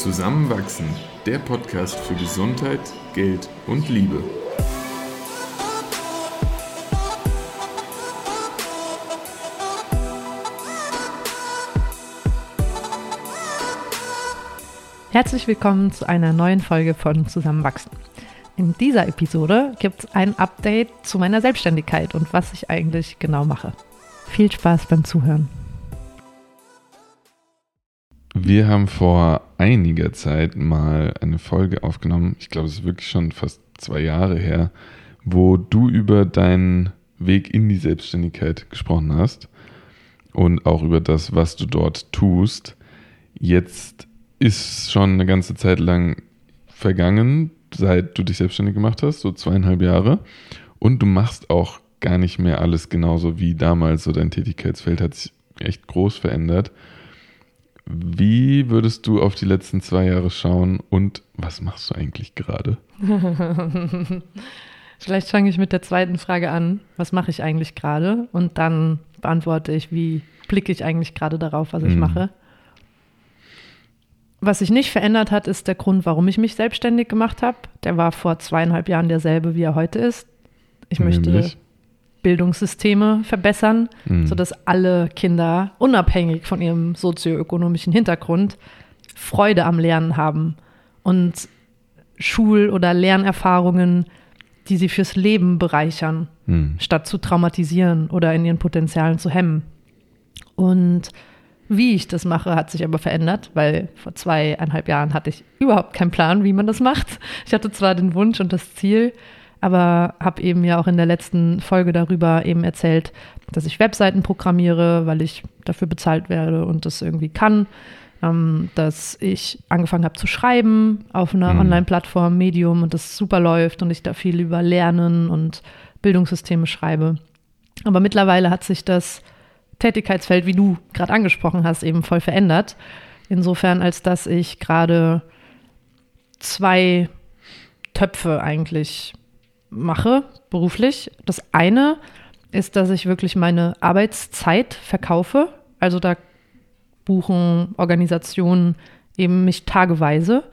Zusammenwachsen, der Podcast für Gesundheit, Geld und Liebe. Herzlich willkommen zu einer neuen Folge von Zusammenwachsen. In dieser Episode gibt es ein Update zu meiner Selbstständigkeit und was ich eigentlich genau mache. Viel Spaß beim Zuhören. Wir haben vor einiger Zeit mal eine Folge aufgenommen, ich glaube, es ist wirklich schon fast zwei Jahre her, wo du über deinen Weg in die Selbstständigkeit gesprochen hast und auch über das, was du dort tust. Jetzt ist schon eine ganze Zeit lang vergangen, seit du dich selbstständig gemacht hast, so zweieinhalb Jahre. Und du machst auch gar nicht mehr alles genauso wie damals. So dein Tätigkeitsfeld hat sich echt groß verändert. Wie würdest du auf die letzten zwei Jahre schauen und was machst du eigentlich gerade? Vielleicht fange ich mit der zweiten Frage an. Was mache ich eigentlich gerade? Und dann beantworte ich, wie blicke ich eigentlich gerade darauf, was ich mhm. mache. Was sich nicht verändert hat, ist der Grund, warum ich mich selbstständig gemacht habe. Der war vor zweieinhalb Jahren derselbe, wie er heute ist. Ich Nämlich? möchte Bildungssysteme verbessern, mhm. sodass alle Kinder unabhängig von ihrem sozioökonomischen Hintergrund Freude am Lernen haben und Schul- oder Lernerfahrungen, die sie fürs Leben bereichern, mhm. statt zu traumatisieren oder in ihren Potenzialen zu hemmen. Und wie ich das mache, hat sich aber verändert, weil vor zweieinhalb Jahren hatte ich überhaupt keinen Plan, wie man das macht. Ich hatte zwar den Wunsch und das Ziel, aber habe eben ja auch in der letzten Folge darüber eben erzählt, dass ich Webseiten programmiere, weil ich dafür bezahlt werde und das irgendwie kann. Ähm, dass ich angefangen habe zu schreiben auf einer mhm. Online-Plattform, Medium und das super läuft und ich da viel über Lernen und Bildungssysteme schreibe. Aber mittlerweile hat sich das Tätigkeitsfeld, wie du gerade angesprochen hast, eben voll verändert. Insofern, als dass ich gerade zwei Töpfe eigentlich mache, beruflich. Das eine ist, dass ich wirklich meine Arbeitszeit verkaufe. Also da buchen Organisationen eben mich tageweise,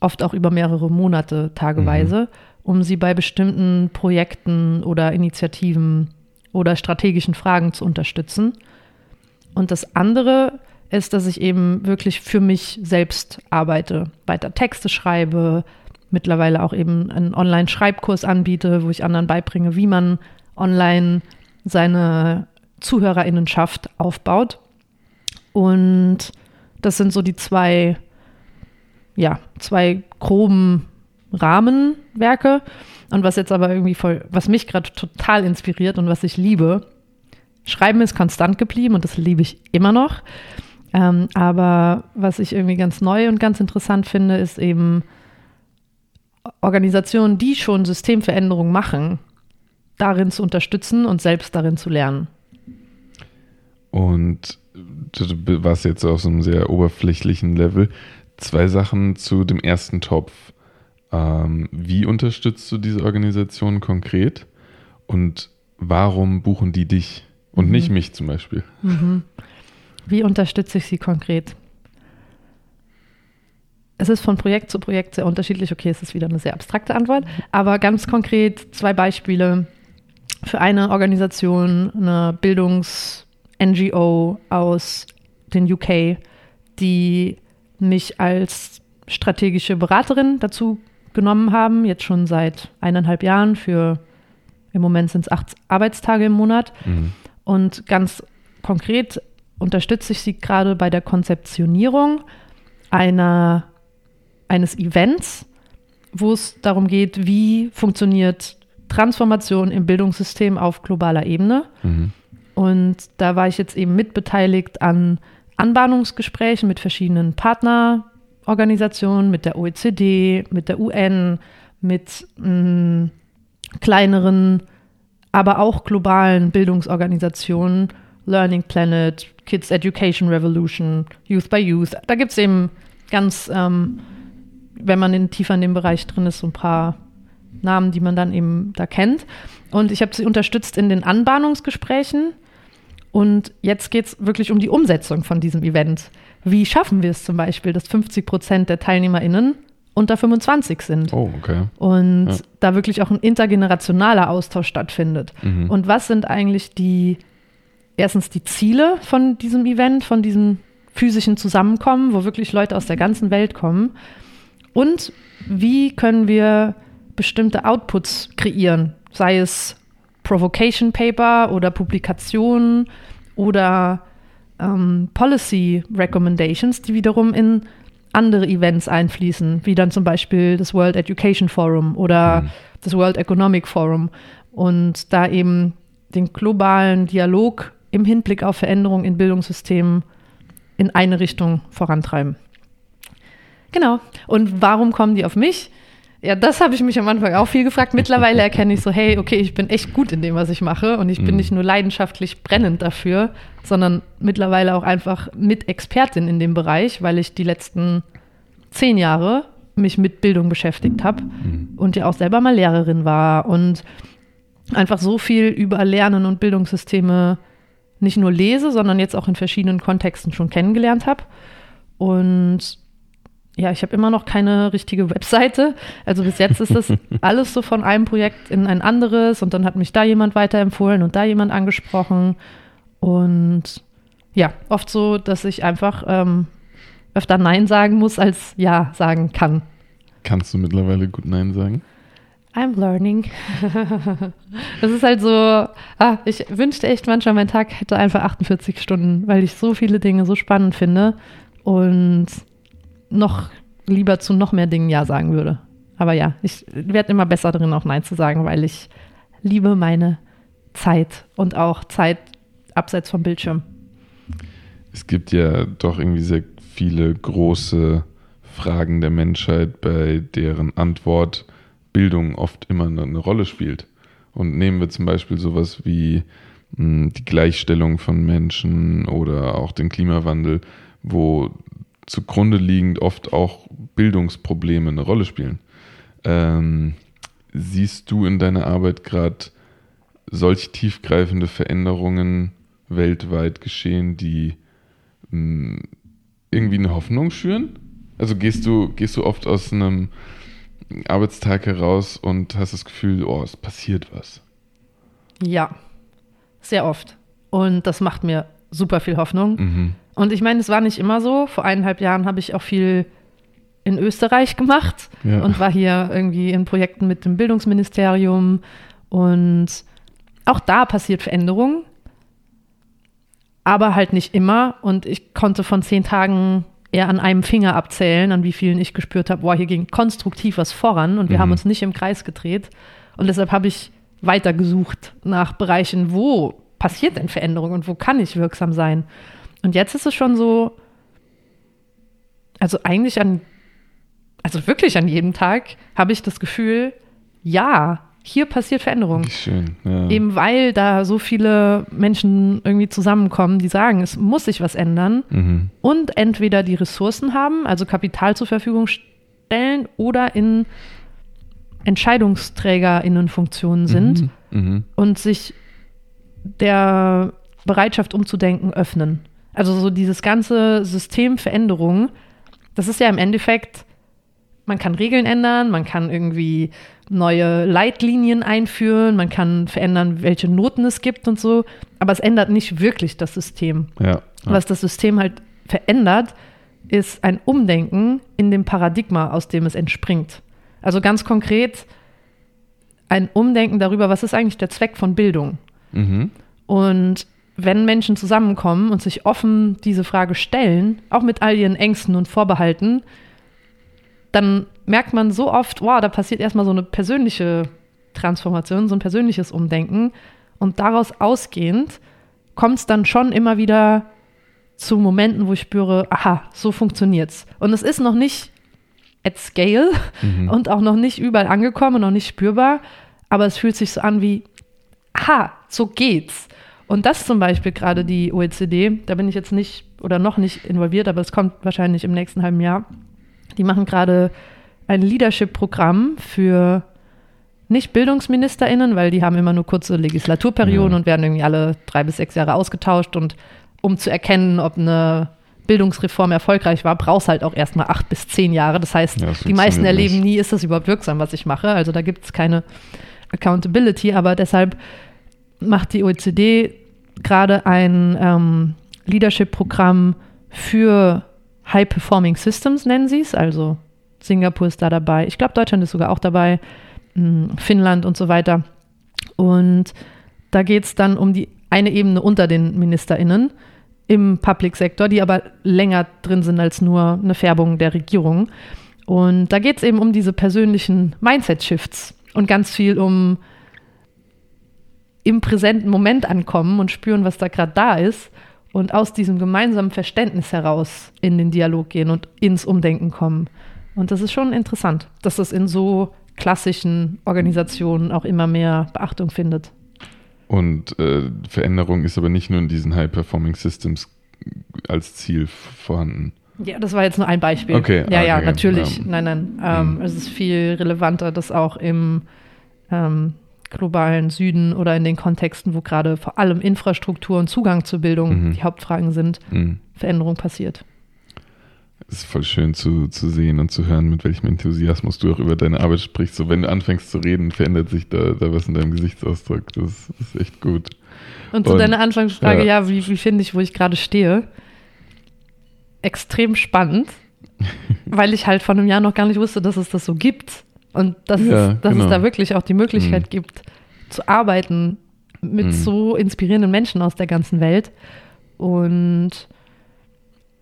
oft auch über mehrere Monate tageweise, mhm. um sie bei bestimmten Projekten oder Initiativen oder strategischen Fragen zu unterstützen. Und das andere ist, dass ich eben wirklich für mich selbst arbeite, weiter Texte schreibe, mittlerweile auch eben einen Online-Schreibkurs anbiete, wo ich anderen beibringe, wie man online seine Zuhörerinnenschaft aufbaut. Und das sind so die zwei, ja, zwei groben Rahmenwerke. Und was jetzt aber irgendwie voll, was mich gerade total inspiriert und was ich liebe, Schreiben ist konstant geblieben und das liebe ich immer noch. Ähm, aber was ich irgendwie ganz neu und ganz interessant finde, ist eben, Organisationen, die schon Systemveränderungen machen, darin zu unterstützen und selbst darin zu lernen. Und du warst jetzt auf so einem sehr oberflächlichen Level. Zwei Sachen zu dem ersten Topf. Ähm, wie unterstützt du diese Organisation konkret? Und warum buchen die dich und mhm. nicht mich zum Beispiel? Mhm. Wie unterstütze ich sie konkret? Es ist von Projekt zu Projekt sehr unterschiedlich. Okay, es ist wieder eine sehr abstrakte Antwort, aber ganz konkret zwei Beispiele für eine Organisation, eine Bildungs-NGO aus den UK, die mich als strategische Beraterin dazu genommen haben, jetzt schon seit eineinhalb Jahren für, im Moment sind es acht Arbeitstage im Monat. Mhm. Und ganz konkret unterstütze ich sie gerade bei der Konzeptionierung einer eines Events, wo es darum geht, wie funktioniert Transformation im Bildungssystem auf globaler Ebene. Mhm. Und da war ich jetzt eben mitbeteiligt an Anbahnungsgesprächen mit verschiedenen Partnerorganisationen, mit der OECD, mit der UN, mit mh, mm, kleineren, aber auch globalen Bildungsorganisationen, Learning Planet, Kids Education Revolution, Youth by Youth. Da gibt es eben ganz ähm, wenn man in, tiefer in dem Bereich drin ist, so ein paar Namen, die man dann eben da kennt. Und ich habe sie unterstützt in den Anbahnungsgesprächen. Und jetzt geht es wirklich um die Umsetzung von diesem Event. wie schaffen wir es zum Beispiel, dass 50 Prozent der TeilnehmerInnen unter 25 sind. Oh, okay. Und ja. da wirklich auch ein intergenerationaler Austausch stattfindet. Mhm. Und was sind eigentlich die, erstens die Ziele von diesem Event, von diesem physischen Zusammenkommen, wo wirklich Leute aus der ganzen Welt kommen? Und wie können wir bestimmte Outputs kreieren, sei es Provocation Paper oder Publikationen oder ähm, Policy Recommendations, die wiederum in andere Events einfließen, wie dann zum Beispiel das World Education Forum oder mhm. das World Economic Forum und da eben den globalen Dialog im Hinblick auf Veränderungen in Bildungssystemen in eine Richtung vorantreiben. Genau. Und warum kommen die auf mich? Ja, das habe ich mich am Anfang auch viel gefragt. Mittlerweile erkenne ich so, hey, okay, ich bin echt gut in dem, was ich mache und ich bin mhm. nicht nur leidenschaftlich brennend dafür, sondern mittlerweile auch einfach mit Expertin in dem Bereich, weil ich die letzten zehn Jahre mich mit Bildung beschäftigt habe mhm. und ja auch selber mal Lehrerin war und einfach so viel über Lernen und Bildungssysteme nicht nur lese, sondern jetzt auch in verschiedenen Kontexten schon kennengelernt habe. Und ja, ich habe immer noch keine richtige Webseite. Also bis jetzt ist das alles so von einem Projekt in ein anderes und dann hat mich da jemand weiterempfohlen und da jemand angesprochen. Und ja, oft so, dass ich einfach ähm, öfter Nein sagen muss, als Ja sagen kann. Kannst du mittlerweile gut Nein sagen? I'm learning. das ist halt so, ah, ich wünschte echt manchmal, mein Tag hätte einfach 48 Stunden, weil ich so viele Dinge so spannend finde. Und noch lieber zu noch mehr Dingen Ja sagen würde. Aber ja, ich werde immer besser darin, auch Nein zu sagen, weil ich liebe meine Zeit und auch Zeit abseits vom Bildschirm. Es gibt ja doch irgendwie sehr viele große Fragen der Menschheit, bei deren Antwort Bildung oft immer eine Rolle spielt. Und nehmen wir zum Beispiel sowas wie hm, die Gleichstellung von Menschen oder auch den Klimawandel, wo zugrunde liegend oft auch Bildungsprobleme eine Rolle spielen. Ähm, siehst du in deiner Arbeit gerade solch tiefgreifende Veränderungen weltweit geschehen, die mh, hm, irgendwie eine Hoffnung schüren? Also gehst du, gehst du oft aus einem Arbeitstag heraus und hast das Gefühl, oh, es passiert was? Ja, sehr oft. Und das macht mir super viel Hoffnung. Mhm. Und ich meine, es war nicht immer so. Vor eineinhalb Jahren habe ich auch viel in Österreich gemacht ja. und war hier irgendwie in Projekten mit dem Bildungsministerium. Und auch da passiert Veränderung, aber halt nicht immer. Und ich konnte von zehn Tagen eher an einem Finger abzählen, an wie vielen ich gespürt habe, boah, hier ging konstruktiv was voran und wir mhm. haben uns nicht im Kreis gedreht. Und deshalb habe ich weitergesucht nach Bereichen, wo passiert denn Veränderung und wo kann ich wirksam sein. Und jetzt ist es schon so, also eigentlich an, also wirklich an jedem Tag habe ich das Gefühl, ja, hier passiert Veränderung. Schön, ja. Eben weil da so viele Menschen irgendwie zusammenkommen, die sagen, es muss sich was ändern mhm. und entweder die Ressourcen haben, also Kapital zur Verfügung stellen oder in EntscheidungsträgerInnenfunktionen sind mhm. Mhm. und sich der Bereitschaft umzudenken öffnen. Also so dieses ganze System Veränderung, das ist ja im Endeffekt, man kann Regeln ändern, man kann irgendwie neue Leitlinien einführen, man kann verändern, welche Noten es gibt und so, aber es ändert nicht wirklich das System. Ja, ja. Was das System halt verändert, ist ein Umdenken in dem Paradigma, aus dem es entspringt. Also ganz konkret ein Umdenken darüber, was ist eigentlich der Zweck von Bildung. Mhm. Und wenn Menschen zusammenkommen und sich offen diese Frage stellen, auch mit all ihren Ängsten und Vorbehalten, dann merkt man so oft, wow, da passiert erstmal so eine persönliche Transformation, so ein persönliches Umdenken. Und daraus ausgehend kommt es dann schon immer wieder zu Momenten, wo ich spüre, aha, so funktioniert's. Und es ist noch nicht at scale mhm. und auch noch nicht überall angekommen, noch nicht spürbar, aber es fühlt sich so an wie, aha, so geht's. Und das zum Beispiel gerade die OECD, da bin ich jetzt nicht oder noch nicht involviert, aber es kommt wahrscheinlich im nächsten halben Jahr. Die machen gerade ein Leadership-Programm für nicht BildungsministerInnen, weil die haben immer nur kurze Legislaturperioden ja. und werden irgendwie alle drei bis sechs Jahre ausgetauscht und um zu erkennen, ob eine Bildungsreform erfolgreich war, brauchst halt auch erstmal acht bis zehn Jahre. Das heißt, ja, die meisten erleben nie, ist das überhaupt wirksam, was ich mache. Also da gibt es keine Accountability, aber deshalb macht die OECD gerade ein ähm, Leadership-Programm für High-Performing Systems, nennen sie es. Also Singapur ist da dabei. Ich glaube, Deutschland ist sogar auch dabei. Hm, Finnland und so weiter. Und da geht es dann um die eine Ebene unter den MinisterInnen im Public-Sektor, die aber länger drin sind als nur eine Färbung der Regierung. Und da geht es eben um diese persönlichen Mindset-Shifts und ganz viel um im präsenten Moment ankommen und spüren, was da gerade da ist und aus diesem gemeinsamen Verständnis heraus in den Dialog gehen und ins Umdenken kommen. Und das ist schon interessant, dass das in so klassischen Organisationen auch immer mehr Beachtung findet. Und äh, Veränderung ist aber nicht nur in diesen High-Performing Systems als Ziel vorhanden. Ja, das war jetzt nur ein Beispiel. Okay. Ja, okay. ja, natürlich. Um, nein, nein. Ähm, mhm. Es ist viel relevanter, das auch im ähm, globalen Süden oder in den Kontexten, wo gerade vor allem Infrastruktur und Zugang zur Bildung mhm. die Hauptfragen sind, mhm. Veränderung passiert. Es ist voll schön zu, zu sehen und zu hören, mit welchem Enthusiasmus du auch über deine Arbeit sprichst. So, wenn du anfängst zu reden, verändert sich da, da was in deinem Gesichtsausdruck. Das, das ist echt gut. Und zu und, deiner Anfangsfrage, ja, ja wie, wie finde ich, wo ich gerade stehe? Extrem spannend, weil ich halt vor einem Jahr noch gar nicht wusste, dass es das so gibt. Und dass, ja, es, dass genau. es da wirklich auch die Möglichkeit mhm. gibt, zu arbeiten mit mhm. so inspirierenden Menschen aus der ganzen Welt. Und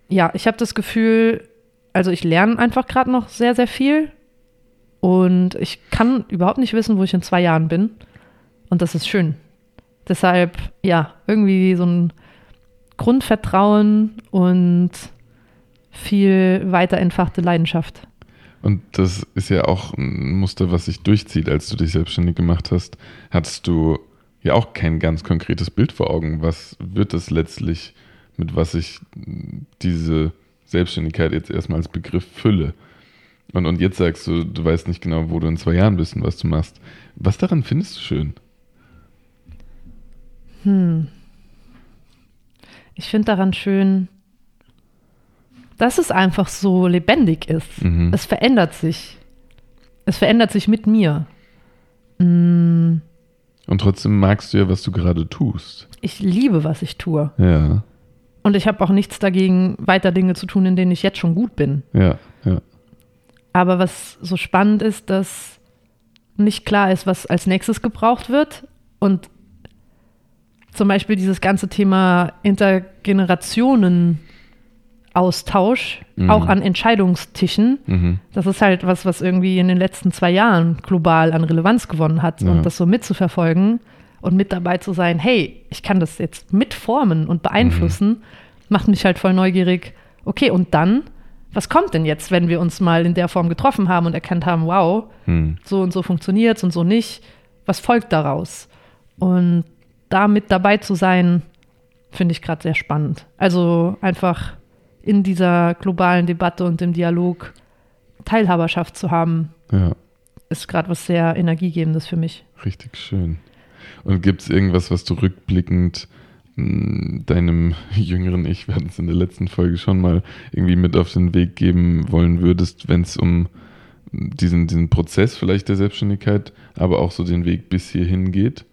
ja, ich habe das Gefühl, also ich lerne einfach gerade noch sehr, sehr viel. Und ich kann überhaupt nicht wissen, wo ich in zwei Jahren bin. Und das ist schön. Deshalb, ja, irgendwie so ein Grundvertrauen und viel weiter entfachte Leidenschaft. Und das ist ja auch ein Muster, was sich durchzieht, als du dich selbstständig gemacht hast. Hattest du ja auch kein ganz konkretes Bild vor Augen. Was wird es letztlich, mit was ich diese Selbstständigkeit jetzt erstmal als Begriff fülle? Und, und jetzt sagst du, du weißt nicht genau, wo du in zwei Jahren bist und was du machst. Was daran findest du schön? Hm. Ich finde daran schön, dass es einfach so lebendig ist. Mhm. Es verändert sich. Es verändert sich mit mir. Mhm. Und trotzdem magst du ja, was du gerade tust. Ich liebe, was ich tue. Ja. Und ich habe auch nichts dagegen, weiter Dinge zu tun, in denen ich jetzt schon gut bin. Ja, ja. Aber was so spannend ist, dass nicht klar ist, was als nächstes gebraucht wird. Und zum Beispiel dieses ganze Thema Intergenerationen Austausch, mhm. auch an Entscheidungstischen. Mhm. Das ist halt was, was irgendwie in den letzten zwei Jahren global an Relevanz gewonnen hat. Ja. Und das so mitzuverfolgen und mit dabei zu sein, hey, ich kann das jetzt mitformen und beeinflussen, mhm. macht mich halt voll neugierig. Okay, und dann, was kommt denn jetzt, wenn wir uns mal in der Form getroffen haben und erkannt haben, wow, mhm. so und so funktioniert es und so nicht? Was folgt daraus? Und da mit dabei zu sein, finde ich gerade sehr spannend. Also einfach in dieser globalen Debatte und im Dialog Teilhaberschaft zu haben, ja. ist gerade was sehr Energiegebendes für mich. Richtig schön. Und gibt es irgendwas, was du rückblickend hm, deinem jüngeren Ich, wir hatten es in der letzten Folge schon mal, irgendwie mit auf den Weg geben wollen würdest, wenn es um diesen, diesen Prozess vielleicht der Selbstständigkeit, aber auch so den Weg bis hierhin geht?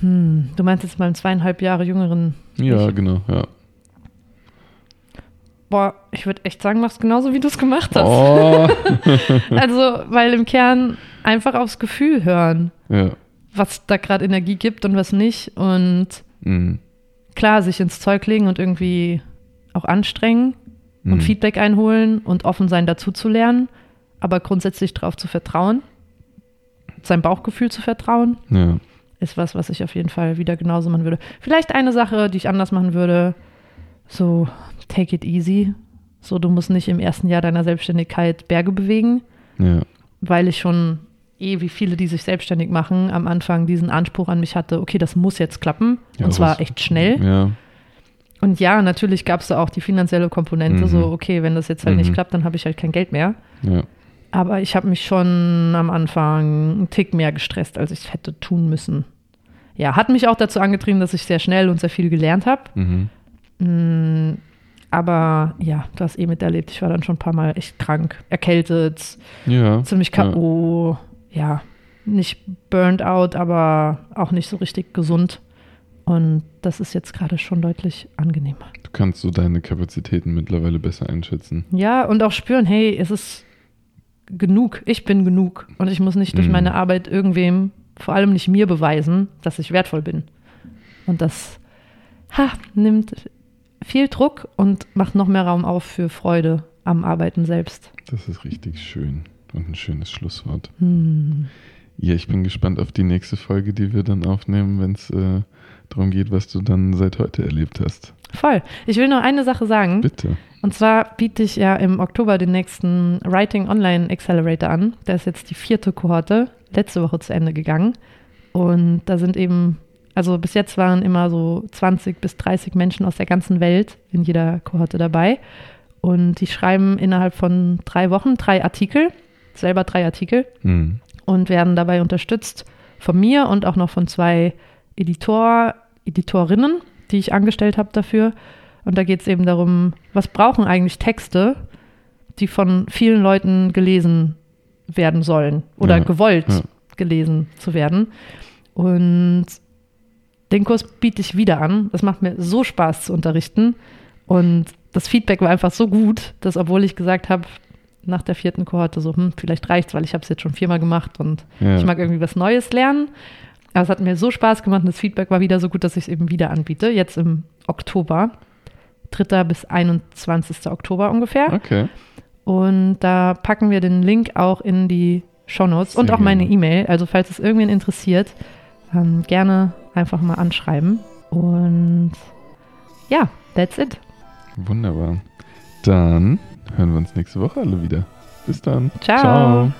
Hm, du meinst jetzt meinem zweieinhalb Jahre jüngeren. Ja, ich? genau, ja. Boah, ich würde echt sagen, machst genauso, wie du es gemacht hast. Oh. also, weil im Kern einfach aufs Gefühl hören, ja. was da gerade Energie gibt und was nicht. Und mhm. klar, sich ins Zeug legen und irgendwie auch anstrengen mhm. und Feedback einholen und offen sein, dazu zu lernen, aber grundsätzlich darauf zu vertrauen, seinem Bauchgefühl zu vertrauen, ja. ist was, was ich auf jeden Fall wieder genauso machen würde. Vielleicht eine Sache, die ich anders machen würde, so take it easy. So, du musst nicht im ersten Jahr deiner Selbstständigkeit Berge bewegen. Ja. Weil ich schon eh, wie viele, die sich selbstständig machen, am Anfang diesen Anspruch an mich hatte, okay, das muss jetzt klappen. Ja, und zwar echt schnell. Ja. Und ja, natürlich gab es da auch die finanzielle Komponente, mhm. so, okay, wenn das jetzt halt mhm. nicht klappt, dann habe ich halt kein Geld mehr. Ja. Aber ich habe mich schon am Anfang einen Tick mehr gestresst, als ich es hätte tun müssen. Ja, hat mich auch dazu angetrieben, dass ich sehr schnell und sehr viel gelernt habe. Mhm Mm, aber ja, du hast eh miterlebt. Ich war dann schon ein paar Mal echt krank, erkältet, ja, ziemlich K.O. Ja. ja, nicht burned out, aber auch nicht so richtig gesund. Und das ist jetzt gerade schon deutlich angenehmer. Du kannst so deine Kapazitäten mittlerweile besser einschätzen. Ja, und auch spüren, hey, es ist genug, ich bin genug. Und ich muss nicht durch mhm. meine Arbeit irgendwem, vor allem nicht mir beweisen, dass ich wertvoll bin. Und das ha, nimmt viel Druck und macht noch mehr Raum auf für Freude am Arbeiten selbst. Das ist richtig schön und ein schönes Schlusswort. Hm. Ja, ich bin gespannt auf die nächste Folge, die wir dann aufnehmen, wenn es äh, darum geht, was du dann seit heute erlebt hast. Voll. Ich will noch eine Sache sagen. Bitte. Und zwar biete ich ja im Oktober den nächsten Writing Online Accelerator an. Der ist jetzt die vierte Kohorte, letzte Woche zu Ende gegangen. Und da sind eben, also bis jetzt waren immer so 20 bis 30 Menschen aus der ganzen Welt in jeder Kohorte dabei. Und die schreiben innerhalb von drei Wochen drei Artikel, selber drei Artikel, mhm. und werden dabei unterstützt von mir und auch noch von zwei Editor, Editorinnen, die ich angestellt habe dafür. Und da geht es eben darum, was brauchen eigentlich Texte, die von vielen Leuten gelesen werden sollen oder ja, gewollt ja. gelesen zu werden. Und den Kurs biete ich wieder an. Das macht mir so Spaß zu unterrichten. Und das Feedback war einfach so gut, dass obwohl ich gesagt habe, nach der vierten Kohorte so, hm, vielleicht reicht's, weil ich habe es jetzt schon viermal gemacht und ja. ich mag irgendwie was Neues lernen. Aber es hat mir so Spaß gemacht und das Feedback war wieder so gut, dass ich es eben wieder anbiete. Jetzt im Oktober. 3. bis 21. Oktober ungefähr. Okay. Und da packen wir den Link auch in die Shownotes Sehr und auch meine E-Mail. Also falls es irgendwen interessiert, ähm, gerne einfach mal anschreiben. Und ja, that's it. Wunderbar. Dann hören wir uns nächste Woche alle wieder. Bis dann. Ciao. Ciao.